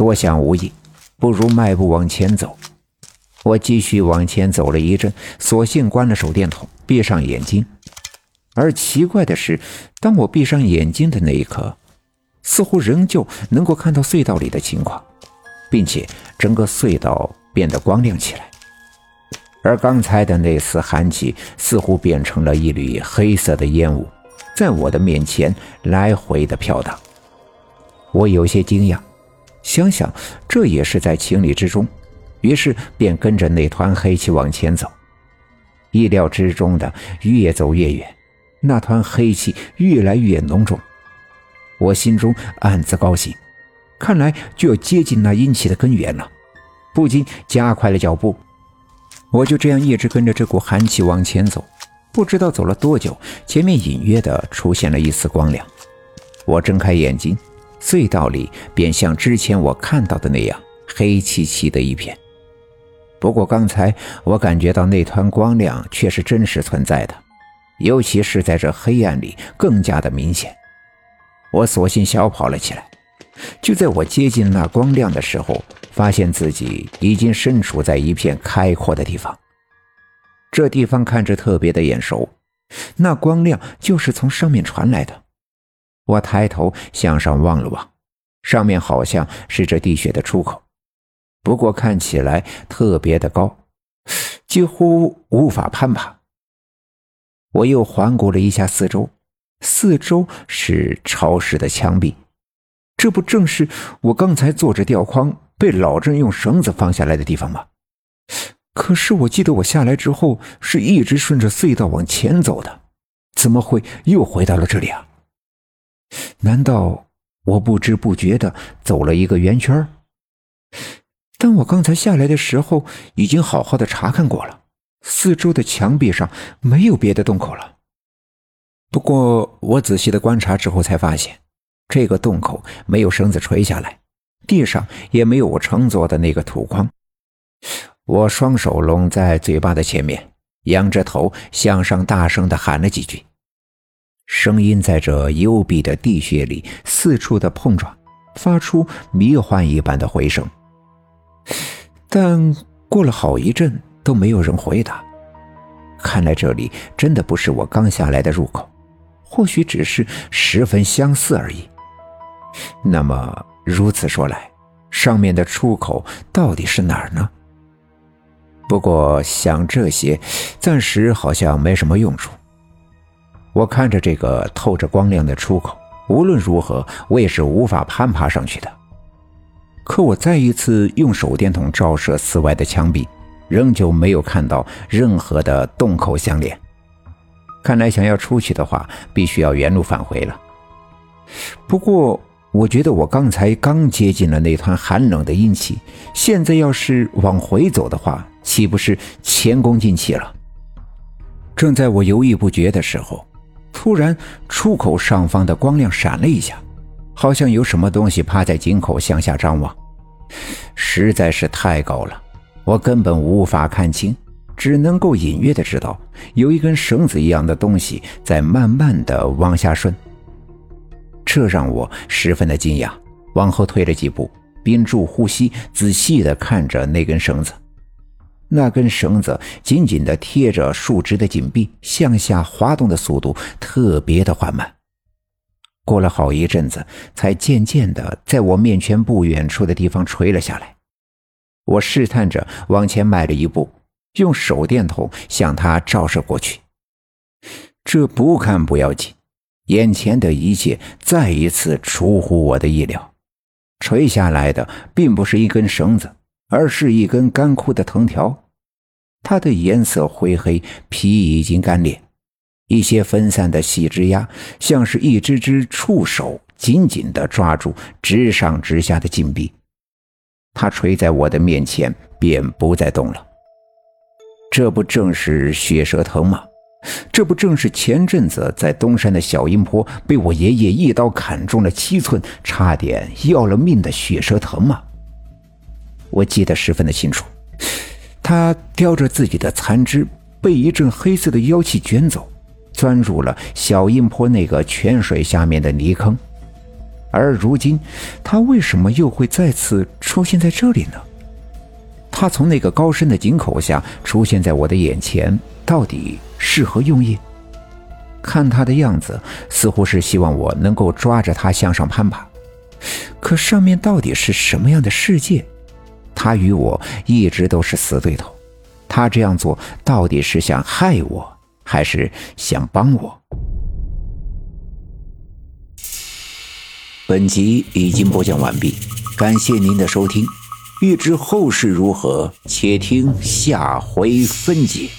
多想无益，不如迈步往前走。我继续往前走了一阵，索性关了手电筒，闭上眼睛。而奇怪的是，当我闭上眼睛的那一刻，似乎仍旧能够看到隧道里的情况，并且整个隧道变得光亮起来。而刚才的那丝寒气，似乎变成了一缕黑色的烟雾，在我的面前来回的飘荡。我有些惊讶，想想这也是在情理之中。于是便跟着那团黑气往前走，意料之中的越走越远，那团黑气越来越浓重。我心中暗自高兴，看来就要接近那阴气的根源了，不禁加快了脚步。我就这样一直跟着这股寒气往前走，不知道走了多久，前面隐约的出现了一丝光亮。我睁开眼睛，隧道里便像之前我看到的那样黑漆漆的一片。不过刚才我感觉到那团光亮却是真实存在的，尤其是在这黑暗里更加的明显。我索性小跑了起来。就在我接近那光亮的时候，发现自己已经身处在一片开阔的地方。这地方看着特别的眼熟，那光亮就是从上面传来的。我抬头向上望了望，上面好像是这地穴的出口。不过看起来特别的高，几乎无法攀爬。我又环顾了一下四周，四周是潮湿的墙壁，这不正是我刚才坐着吊筐被老郑用绳子放下来的地方吗？可是我记得我下来之后是一直顺着隧道往前走的，怎么会又回到了这里啊？难道我不知不觉的走了一个圆圈？但我刚才下来的时候，已经好好的查看过了，四周的墙壁上没有别的洞口了。不过我仔细的观察之后，才发现这个洞口没有绳子垂下来，地上也没有我乘坐的那个土筐。我双手拢在嘴巴的前面，仰着头向上大声的喊了几句，声音在这幽闭的地穴里四处的碰撞，发出迷幻一般的回声。但过了好一阵都没有人回答，看来这里真的不是我刚下来的入口，或许只是十分相似而已。那么如此说来，上面的出口到底是哪儿呢？不过想这些，暂时好像没什么用处。我看着这个透着光亮的出口，无论如何我也是无法攀爬上去的。可我再一次用手电筒照射寺外的墙壁，仍旧没有看到任何的洞口相连。看来想要出去的话，必须要原路返回了。不过，我觉得我刚才刚接近了那团寒冷的阴气，现在要是往回走的话，岂不是前功尽弃了？正在我犹豫不决的时候，突然出口上方的光亮闪了一下，好像有什么东西趴在井口向下张望。实在是太高了，我根本无法看清，只能够隐约的知道有一根绳子一样的东西在慢慢的往下顺。这让我十分的惊讶，往后退了几步，屏住呼吸，仔细的看着那根绳子。那根绳子紧紧的贴着竖直的紧壁，向下滑动的速度特别的缓慢。过了好一阵子，才渐渐的在我面前不远处的地方垂了下来。我试探着往前迈了一步，用手电筒向它照射过去。这不看不要紧，眼前的一切再一次出乎我的意料。垂下来的并不是一根绳子，而是一根干枯的藤条，它的颜色灰黑，皮已经干裂。一些分散的细枝丫，像是一只只触手，紧紧地抓住直上直下的禁壁。它垂在我的面前，便不再动了。这不正是血蛇藤吗？这不正是前阵子在东山的小阴坡被我爷爷一刀砍中了七寸，差点要了命的血蛇藤吗？我记得十分的清楚。他叼着自己的残肢，被一阵黑色的妖气卷走。钻入了小阴坡那个泉水下面的泥坑，而如今，他为什么又会再次出现在这里呢？他从那个高深的井口下出现在我的眼前，到底是何用意？看他的样子，似乎是希望我能够抓着他向上攀爬。可上面到底是什么样的世界？他与我一直都是死对头，他这样做到底是想害我，还是想帮我？本集已经播讲完毕，感谢您的收听。欲知后事如何，且听下回分解。